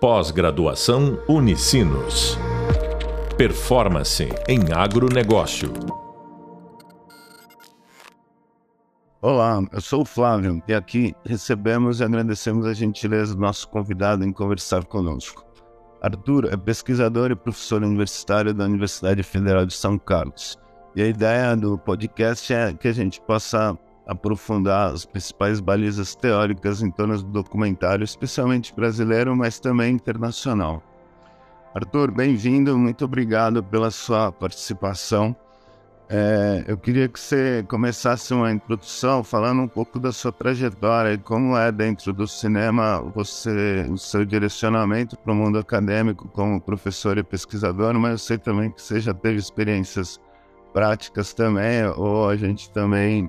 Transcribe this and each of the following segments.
Pós-graduação Unicinos. Performance em agronegócio. Olá, eu sou o Flávio e aqui recebemos e agradecemos a gentileza do nosso convidado em conversar conosco. Arthur é pesquisador e professor universitário da Universidade Federal de São Carlos. E a ideia do podcast é que a gente possa aprofundar as principais balizas teóricas em torno do documentário, especialmente brasileiro, mas também internacional. Arthur, bem-vindo, muito obrigado pela sua participação. É, eu queria que você começasse uma introdução falando um pouco da sua trajetória e como é dentro do cinema você, o seu direcionamento para o mundo acadêmico como professor e pesquisador, mas eu sei também que você já teve experiências práticas também, ou a gente também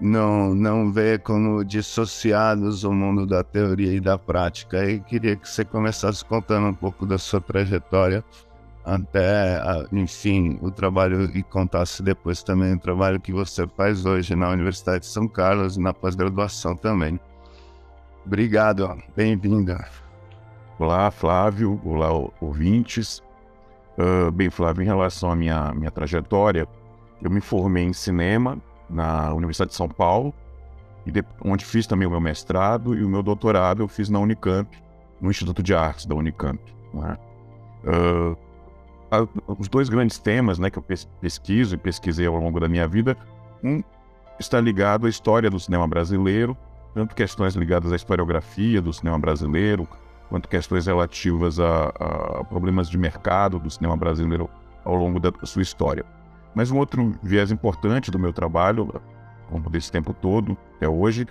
não, não vê como dissociados o mundo da teoria e da prática. E queria que você começasse contando um pouco da sua trajetória até, enfim, o trabalho e contasse depois também o trabalho que você faz hoje na Universidade de São Carlos e na pós-graduação também. Obrigado, bem-vinda. Olá, Flávio. Olá, ouvintes. Uh, bem, Flávio, em relação à minha, minha trajetória, eu me formei em cinema na Universidade de São Paulo, de, onde fiz também o meu mestrado e o meu doutorado eu fiz na Unicamp, no Instituto de Artes da Unicamp. Né? Uh, os dois grandes temas né, que eu pesquiso e pesquisei ao longo da minha vida, um está ligado à história do cinema brasileiro, tanto questões ligadas à historiografia do cinema brasileiro, quanto questões relativas a, a problemas de mercado do cinema brasileiro ao longo da sua história. Mas um outro viés importante do meu trabalho, como desse tempo todo, até hoje,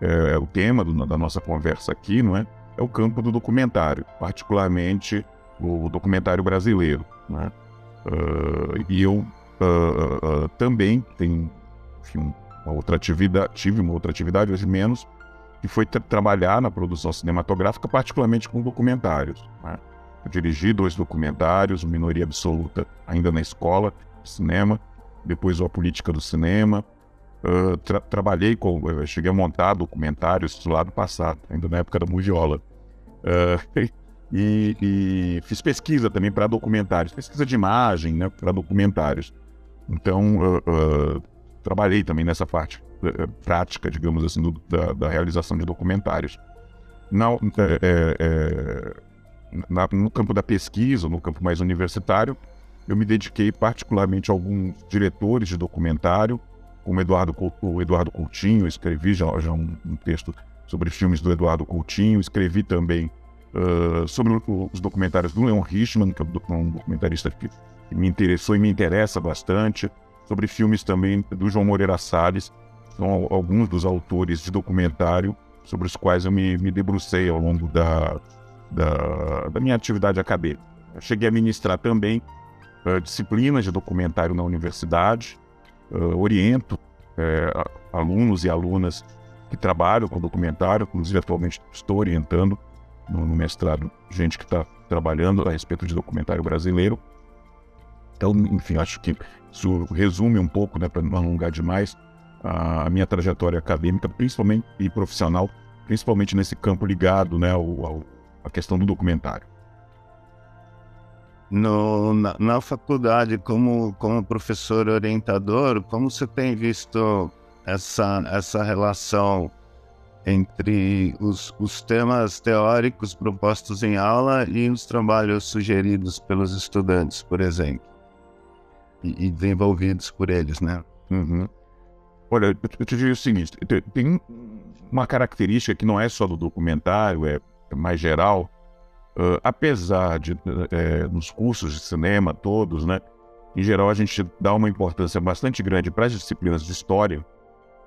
é, é o tema do, da nossa conversa aqui, não é? É o campo do documentário, particularmente o documentário brasileiro, né? Uh, e eu uh, uh, também tenho enfim, uma outra atividade, tive uma outra atividade, hoje menos, que foi tra trabalhar na produção cinematográfica, particularmente com documentários. Né? Eu dirigi dois documentários, Minoria Absoluta, ainda na escola, cinema, depois a política do cinema. Uh, tra trabalhei com, cheguei a montar documentários do lado passado, ainda na época da Mugiola. Uh, e, e, fiz pesquisa também para documentários, pesquisa de imagem, né, para documentários. Então, uh, trabalhei também nessa parte prática, digamos assim, do, da, da, realização de documentários. Na, é, é, na, no campo da pesquisa, no campo mais universitário, eu me dediquei particularmente a alguns diretores de documentário, como Eduardo, o Eduardo Coutinho, escrevi já, já um, um, texto sobre filmes do Eduardo Coutinho, escrevi também uh, sobre os documentários do Leon Richman, que é um documentarista que me interessou e me interessa bastante, sobre filmes também do João Moreira Salles, são alguns dos autores de documentário sobre os quais eu me, me debrucei ao longo da, da, da minha atividade acadêmica. Cheguei a ministrar também uh, disciplinas de documentário na universidade, uh, oriento uh, alunos e alunas que trabalham com documentário, inclusive atualmente estou orientando no, no mestrado gente que está trabalhando a respeito de documentário brasileiro. Então, enfim, acho que isso resume um pouco, né, para não alongar demais, a minha trajetória acadêmica, principalmente e profissional, principalmente nesse campo ligado, né, ao, ao à questão do documentário no, na, na, faculdade como, como professor orientador, como você tem visto essa, essa relação entre os, os temas teóricos propostos em aula e os trabalhos sugeridos pelos estudantes, por exemplo, e, e desenvolvidos por eles, né? Uhum. Olha, eu te digo o seguinte, tem uma característica que não é só do documentário, é mais geral, Uh, apesar de, é, nos cursos de cinema todos, né, em geral a gente dá uma importância bastante grande para as disciplinas de história,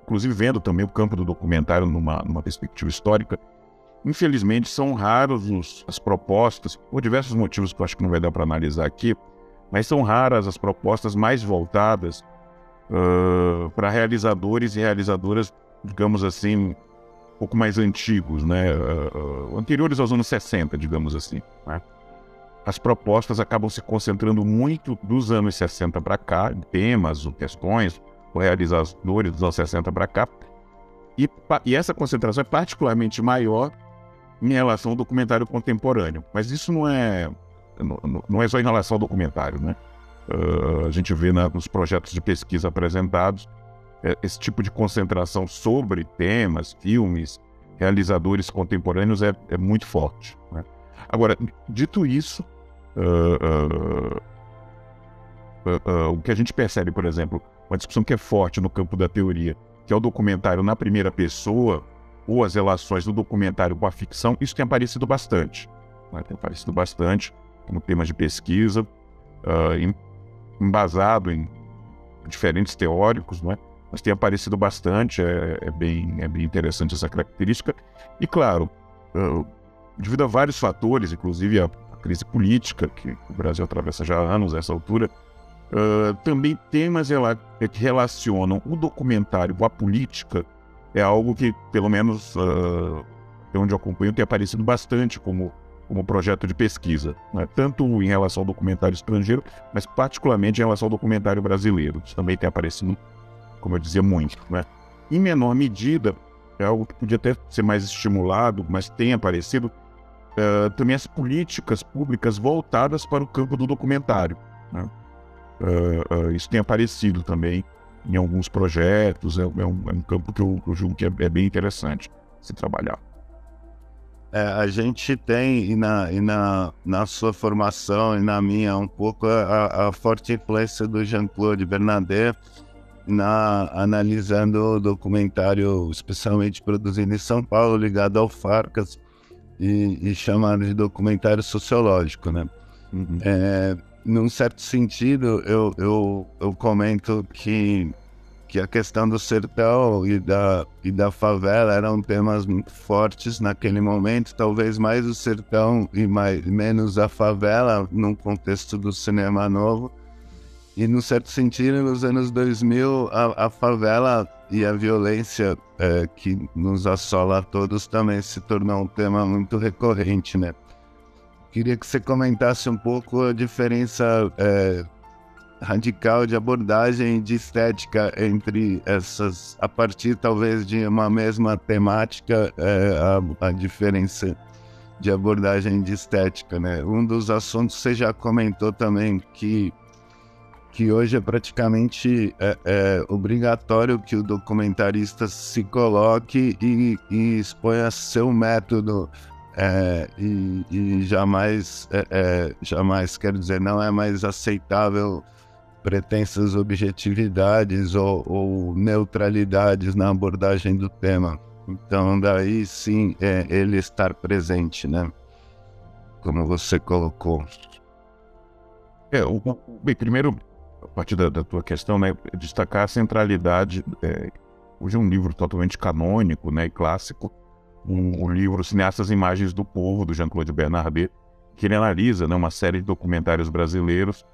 inclusive vendo também o campo do documentário numa, numa perspectiva histórica. Infelizmente, são raras os, as propostas, por diversos motivos que eu acho que não vai dar para analisar aqui, mas são raras as propostas mais voltadas uh, para realizadores e realizadoras, digamos assim, pouco mais antigos, né? Uh, uh, anteriores aos anos 60, digamos assim. Né? As propostas acabam se concentrando muito dos anos 60 para cá, temas questões, realizadores dos anos 60 para cá. E, e, essa concentração é particularmente maior em relação ao documentário contemporâneo. Mas isso não é, não, não é só em relação ao documentário, né? Uh, a gente vê nos projetos de pesquisa apresentados esse tipo de concentração sobre temas, filmes, realizadores contemporâneos é, é muito forte. Né? Agora, dito isso, uh, uh, o que a gente percebe, por exemplo, uma discussão que é forte no campo da teoria, que é o documentário na primeira pessoa, ou as relações do documentário com a ficção, isso tem aparecido bastante. Né? Tem aparecido bastante como tema de pesquisa, uh, embasado em diferentes teóricos, não é? Mas tem aparecido bastante, é, é, bem, é bem interessante essa característica. E claro, uh, devido a vários fatores, inclusive a, crise política que o Brasil atravessa já há anos a essa altura, uh, também temas que relacionam o documentário com a política é algo que, pelo menos, uh, onde eu acompanho, tem aparecido bastante como, como projeto de pesquisa, né? tanto em relação ao documentário estrangeiro, mas particularmente em relação ao documentário brasileiro. Isso também tem aparecido, como eu dizia, muito. Né? Em menor medida, é algo que podia até ser mais estimulado, mas tem aparecido, uh, também as políticas públicas voltadas para o campo do documentário. Né? Uh, uh, isso tem aparecido também em alguns projetos. É, é, um, é um, campo que eu, eu julgo que é, é, bem interessante se trabalhar. A gente tem, e, na, e na, na sua formação e na minha, um pouco a, a forte influência do Jean-Claude Bernadette na, analisando o documentário, especialmente produzido em São Paulo, ligado ao Farcas, e, e chamado de documentário sociológico, né? Uhum. É, num certo sentido, eu, eu, eu comento que, que a questão do sertão e da, e da favela eram temas muito fortes naquele momento, talvez mais o sertão e mais, menos a favela, num contexto do cinema novo. E, num certo sentido, nos anos 2000, a, a favela e a violência é, que nos assola a todos também se tornou um tema muito recorrente, né? Queria que você comentasse um pouco a diferença é, radical de abordagem de estética entre essas, a partir talvez de uma mesma temática, é, a, a, diferença de abordagem de estética, né? Um dos assuntos você já comentou também que que hoje é praticamente é, é obrigatório que o documentarista se coloque e, e exponha seu método é, e, e, jamais, é, é, jamais, quero dizer, não é mais aceitável pretensas objetividades ou, ou neutralidades na abordagem do tema. Então, daí sim, é ele estar presente, né? Como você colocou. É, o, bem, primeiro, a partir da, da, tua questão, né, destacar a centralidade. É, hoje é um livro totalmente canônico né, e clássico, um, o livro Cineastas Imagens do Povo, do Jean-Claude Bernardet, que ele analisa né, uma série de documentários brasileiros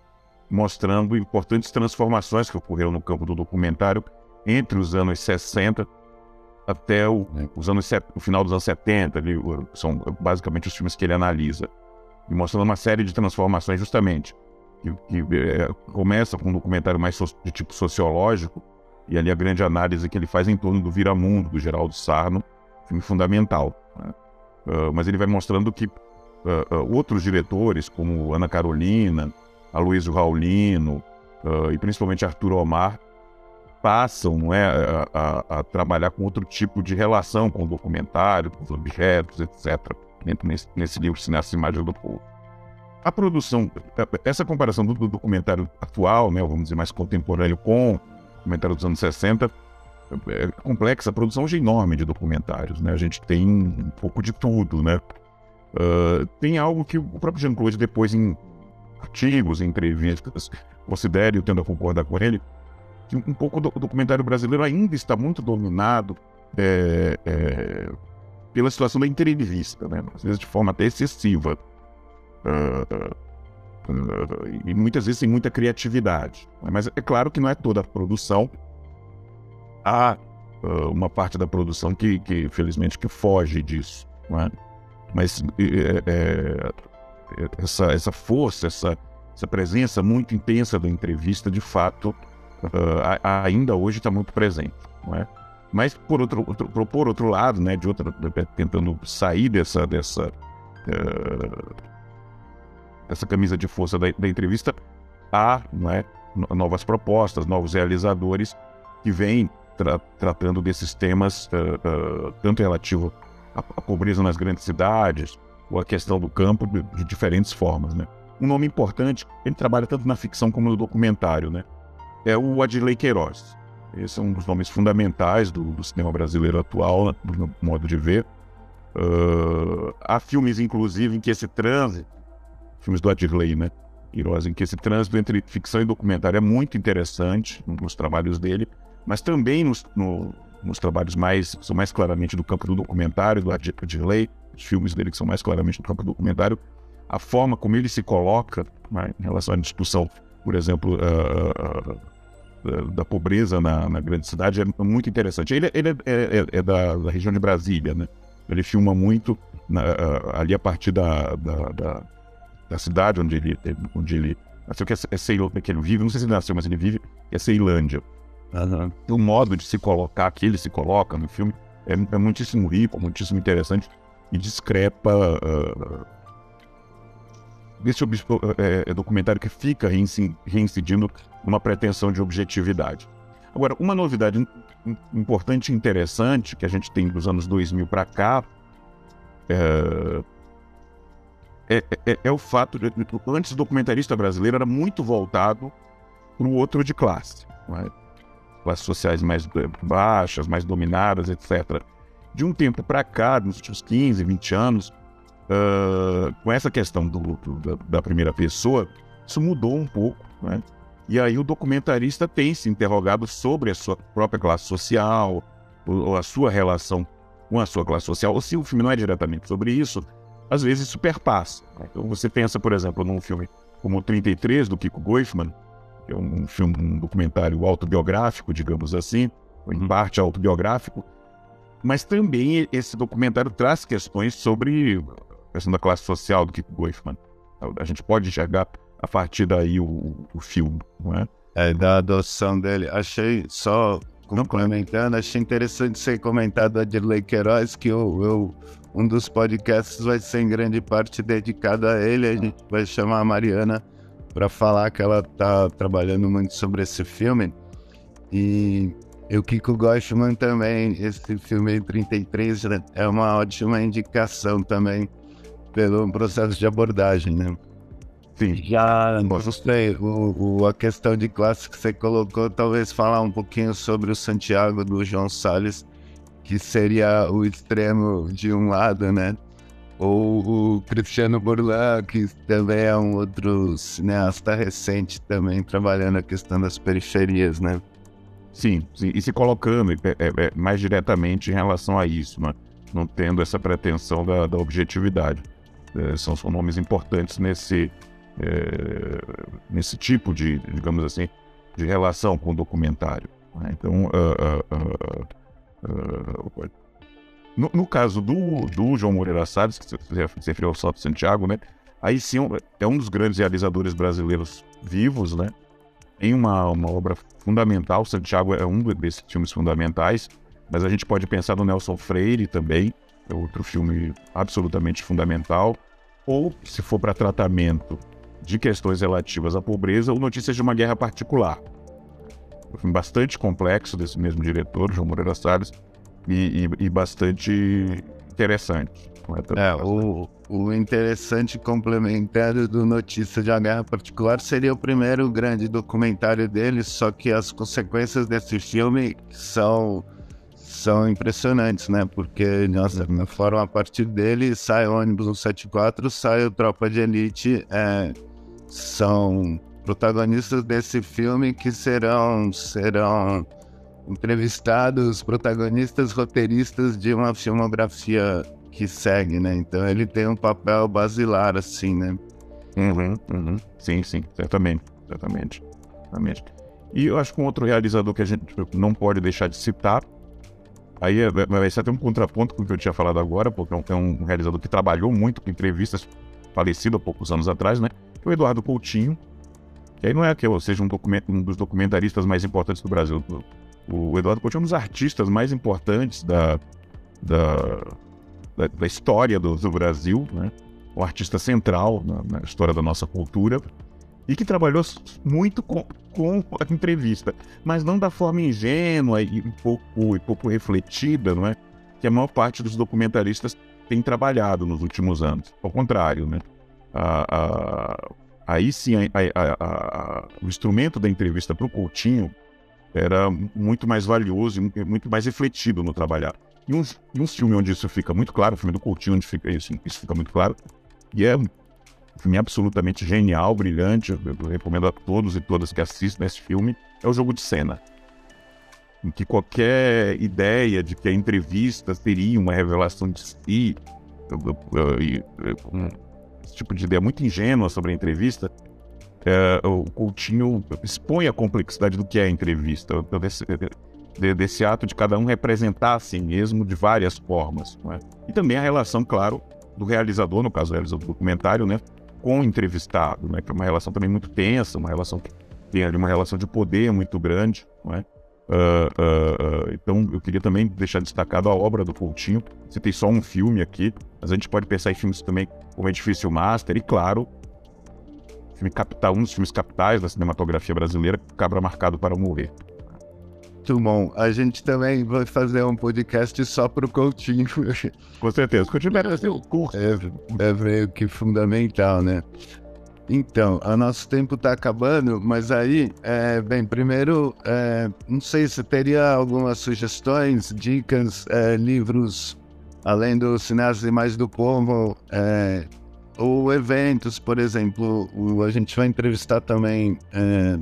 mostrando importantes transformações que ocorreram no campo do documentário entre os anos 60 até o, os anos, o final dos anos 70, ali, são basicamente os filmes que ele analisa, e mostrando uma série de transformações justamente, que, que é, começa com um documentário mais so, de tipo sociológico, e ali a grande análise que ele faz em torno do Viramundo, do Geraldo Sarno, filme fundamental. Né? Uh, mas ele vai mostrando que uh, uh, outros diretores, como Ana Carolina, Aloysio Raulino e principalmente Arthur Omar, passam não é, a, a, a, trabalhar com outro tipo de relação com o documentário, com os objetos, etc., nesse, nesse livro Cineasta Imagem do Povo. A produção, essa comparação do, do, documentário atual, né, vamos dizer mais contemporâneo, com o documentário dos anos 60, é complexa, a produção hoje é enorme de documentários, né? A gente tem um pouco de tudo, né? Uh, tem algo que o próprio Jean-Claude, depois em artigos, em entrevistas, considera, e eu tendo a concordar com ele, que um pouco do documentário brasileiro ainda está muito dominado é, é, pela situação da entrevista, né? Às vezes de forma até excessiva. Uh, e muitas vezes sem muita criatividade. Mas é claro que não é toda a produção há uh, uma parte da produção que, que, felizmente, que foge disso. É? Mas é, é, essa, essa força, essa, essa presença muito intensa da entrevista, de fato, uh, ainda hoje está muito presente. É? Mas por outro, outro, por outro lado, né, de outra, tentando sair dessa dessa essa camisa de força da, da entrevista, há né, novas propostas, novos realizadores que vêm tra tratando desses temas, uh, uh, tanto relativo à, à, pobreza nas grandes cidades, ou a questão do campo, de, de, diferentes formas. Né? Um nome importante, ele trabalha tanto na ficção como no documentário, né? é o Adilei Queiroz. Esse é um dos nomes fundamentais do, do cinema brasileiro atual, do meu modo de ver. Uh, há filmes, inclusive, em que esse trânsito, filmes do Adirley, né? Queiroz, em que esse trânsito entre ficção e documentário é muito interessante nos trabalhos dele, mas também nos, no, nos trabalhos mais, são mais claramente do campo do documentário, do Adirley, os filmes dele que são mais claramente do campo do documentário, a forma como ele se coloca né, em relação à discussão, por exemplo, uh, uh, da pobreza na, na, grande cidade é muito interessante. Ele, ele é, é, é da, da, região de Brasília, né? Ele filma muito na, ali a partir da, da, da, da, cidade onde ele, onde ele nasceu, que é, é Ceilândia, que ele vive, não sei se ele nasceu, mas ele vive, é Ceilândia. Uhum. O modo de se colocar, que ele se coloca no filme, é, é muitíssimo rico, muitíssimo interessante e discrepa uh, desse é, é, documentário que fica reincidindo uma pretensão de objetividade. Agora, uma novidade importante e interessante que a gente tem dos anos 2000 para cá é, é, é, é, o fato de antes o documentarista brasileiro era muito voltado para o outro de classe, é? classes sociais mais baixas, mais dominadas, etc. De um tempo para cá, nos últimos 15, 20 anos, uh, com essa questão do, do, da, primeira pessoa, isso mudou um pouco, né? E aí o documentarista tem se interrogado sobre a sua própria classe social, ou a sua relação com a sua classe social, ou se o filme não é diretamente sobre isso, às vezes isso perpassa. Né? Então você pensa, por exemplo, num filme como o 33, do Kiko Goifman, que é um filme, um documentário autobiográfico, digamos assim, em uhum. parte autobiográfico, mas também esse documentário traz questões sobre questão da classe social do Kiko Goifman. A gente pode enxergar a partir daí o, o filme, não é? É, da adoção dele. Achei, só complementando, achei interessante ser comentado a Dirley Queiroz, que eu, eu, um dos podcasts vai ser em grande parte dedicado a ele. A gente vai chamar a Mariana para falar que ela está trabalhando muito sobre esse filme. E o Kiko Goshman também, esse filme 33 né, é uma ótima indicação também pelo processo de abordagem, né? Sim. Já, não sei, o, o, a questão de classe que você colocou, talvez falar um pouquinho sobre o Santiago do João Salles, que seria o extremo de um lado, né? Ou o Cristiano Burlan, que também é um outro cineasta recente também trabalhando a questão das periferias, né? Sim, sim. e se colocando é, é, é, mais diretamente em relação a isso, né? não tendo essa pretensão da, da objetividade. É, são, são nomes importantes nesse, é, nesse tipo de, digamos assim, de relação com o documentário. Né? Então, uh, uh, uh, no, no, caso do, do João Moreira Salles, que você referiu ao Salto Santiago, né? Aí sim é um dos grandes realizadores brasileiros vivos, né? Em uma, uma obra fundamental, Santiago é um desses filmes fundamentais, mas a gente pode pensar no Nelson Freire também, é outro filme absolutamente fundamental. Ou, se for para tratamento de questões relativas à pobreza, o Notícias de uma Guerra Particular. Um filme bastante complexo desse mesmo diretor, João Moreira Salles, e, e, e bastante interessante. É, o, o interessante complementário do Notícias de uma Guerra Particular seria o primeiro grande documentário dele, só que as consequências desse filme são são impressionantes, né? Porque, nossa, na forma a partir dele sai o ônibus 174, sai o Tropa de Elite, é, são protagonistas desse filme que serão, serão entrevistados, protagonistas roteiristas de uma filmografia que segue, né? Então ele tem um papel basilar, assim, né? Uhum, uhum. Sim, sim, certamente, certamente, certamente. E eu acho que um outro realizador que a gente não pode deixar de citar Aí é, vai ser até um contraponto com o que eu tinha falado agora, porque é, é um, realizador que trabalhou muito com entrevistas, falecido há poucos anos atrás, né? É o Eduardo Coutinho. Que aí não é que eu seja um, um, dos documentaristas mais importantes do Brasil. O Eduardo Coutinho é um dos artistas mais importantes da, da, da, da história do, do, Brasil, né? um artista central na, na, história da nossa cultura e que trabalhou muito com, com a entrevista, mas não da forma ingênua e pouco, e pouco refletida, não é? Que a maior parte dos documentaristas tem trabalhado nos últimos anos. Ao contrário, né? A, a, aí sim, a, o instrumento da entrevista para o Coutinho era muito mais valioso e muito mais refletido no trabalhar. E um, e um filme onde isso fica muito claro, o filme do Coutinho, onde fica isso, isso fica muito claro, e é um filme absolutamente genial, brilhante, eu recomendo a todos e todas que assistam esse filme, é o Jogo de Cena. Em que qualquer ideia de que a entrevista seria uma revelação de si, esse tipo de ideia muito ingênua sobre a entrevista, é, o Coutinho expõe a complexidade do que é a entrevista, desse, desse, ato de cada um representar a si mesmo de várias formas. É? E também a relação, claro, do realizador, no caso, o realizador do documentário, né, com o entrevistado, né, que é uma relação também muito tensa, uma relação que tem ali uma relação de poder muito grande. Não é? Uh, uh, uh, então, eu queria também deixar destacado a obra do Coutinho. Citei só um filme aqui, mas a gente pode pensar em filmes também como Edifício Master, e claro, filme capital, um dos filmes capitais da cinematografia brasileira, Cabra Marcado para Morrer. Muito bom. A gente também vai fazer um podcast só para o Coutinho. Com certeza. O Coutinho merece o curso. É, é meio que fundamental, né? Então, o nosso tempo está acabando, mas aí, é, bem, primeiro, é, não sei se teria algumas sugestões, dicas, é, livros, além do Cineastas e Mais do Povo, é, ou eventos, por exemplo, o, a gente vai entrevistar também, é,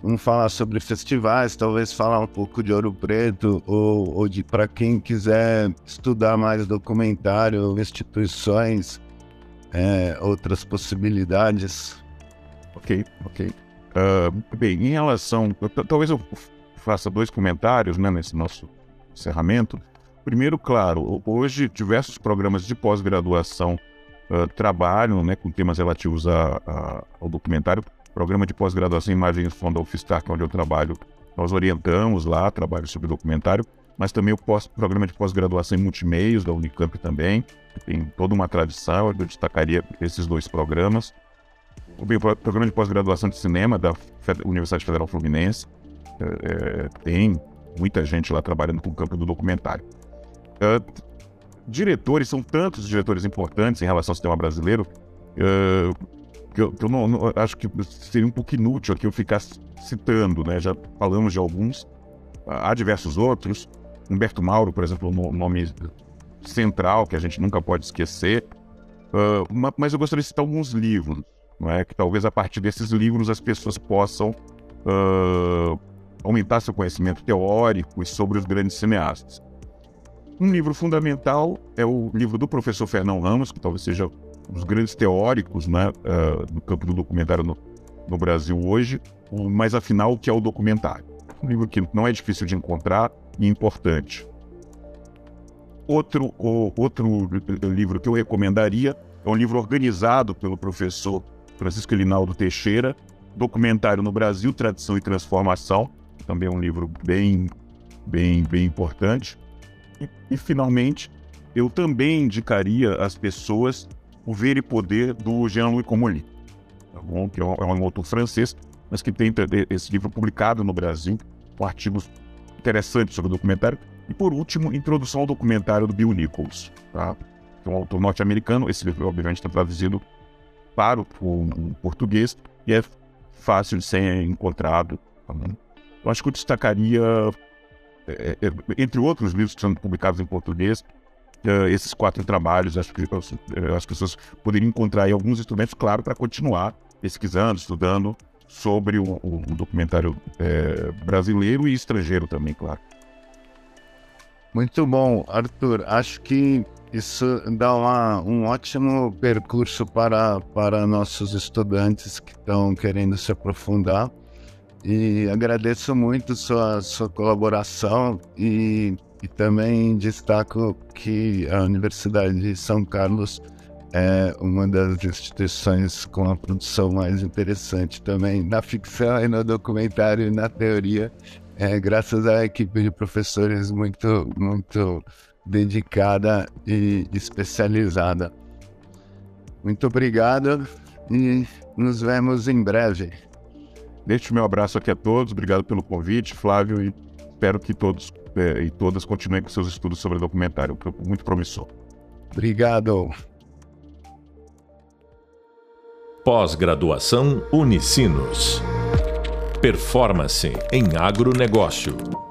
vamos falar sobre festivais, talvez falar um pouco de Ouro Preto, ou, ou de para quem quiser estudar mais documentário, instituições, é, outras possibilidades. Ok, ok. Uh, bem, em relação. Talvez eu faça dois comentários né, nesse nosso encerramento. Primeiro, claro, hoje diversos programas de pós-graduação uh, trabalham né, com temas relativos a, a, ao documentário. Programa de pós-graduação em Imagem e Som que é onde eu trabalho, nós orientamos lá, trabalho sobre documentário, mas também o pós, programa de pós-graduação em multimeios da Unicamp também tem toda uma tradição, eu destacaria esses dois programas. O programa de pós-graduação de cinema da Universidade Federal Fluminense é, é, tem muita gente lá trabalhando com o campo do documentário. É, diretores, são tantos diretores importantes em relação ao cinema brasileiro é, que eu, que eu não, não, acho que seria um pouco inútil aqui eu ficar citando, né? Já falamos de alguns, há diversos outros. Humberto Mauro, por exemplo, o nome central que a gente nunca pode esquecer. Uh, mas eu gostaria de citar alguns livros, não é? Que talvez a partir desses livros as pessoas possam uh, aumentar seu conhecimento teórico sobre os grandes cineastas. Um livro fundamental é o livro do professor Fernão Ramos, que talvez seja um dos grandes teóricos né, uh, do campo do documentário no, no Brasil hoje, mas afinal, o que é o documentário? Um livro que não é difícil de encontrar e importante. Outro, o, outro livro que eu recomendaria é um livro organizado pelo professor Francisco Elinaldo Teixeira, Documentário no Brasil, Tradição e Transformação, também é um livro bem, bem, bem importante. E, e finalmente, eu também indicaria às pessoas o Ver e Poder do Jean-Louis Comolli, tá bom? que é um, é um autor francês, mas que tem esse livro publicado no Brasil, com artigos interessantes sobre o documentário, e por último, introdução ao documentário do Bill Nichols, tá? Que é um autor norte-americano. Esse livro, obviamente, está traduzido para o, português e é fácil de ser encontrado. Tá Eu acho que eu destacaria, é, é, entre outros livros que são publicados em português, é, esses quatro trabalhos. Acho que as pessoas poderiam encontrar aí alguns instrumentos, claro, para continuar pesquisando, estudando sobre o, o documentário é, brasileiro e estrangeiro também, claro. Muito bom, Arthur. Acho que isso dá uma, um ótimo percurso para, para nossos estudantes que estão querendo se aprofundar. E agradeço muito sua, sua colaboração e, e também destaco que a Universidade de São Carlos é uma das instituições com a produção mais interessante também na ficção e no documentário e na teoria é, graças à equipe de professores muito, muito dedicada e especializada. Muito obrigado e nos vemos em breve. Deixo meu abraço aqui a todos, obrigado pelo convite, Flávio, e espero que todos é, e todas continuem com seus estudos sobre documentário, muito promissor. Obrigado. Pós-graduação Unicinos. Performance em agronegócio.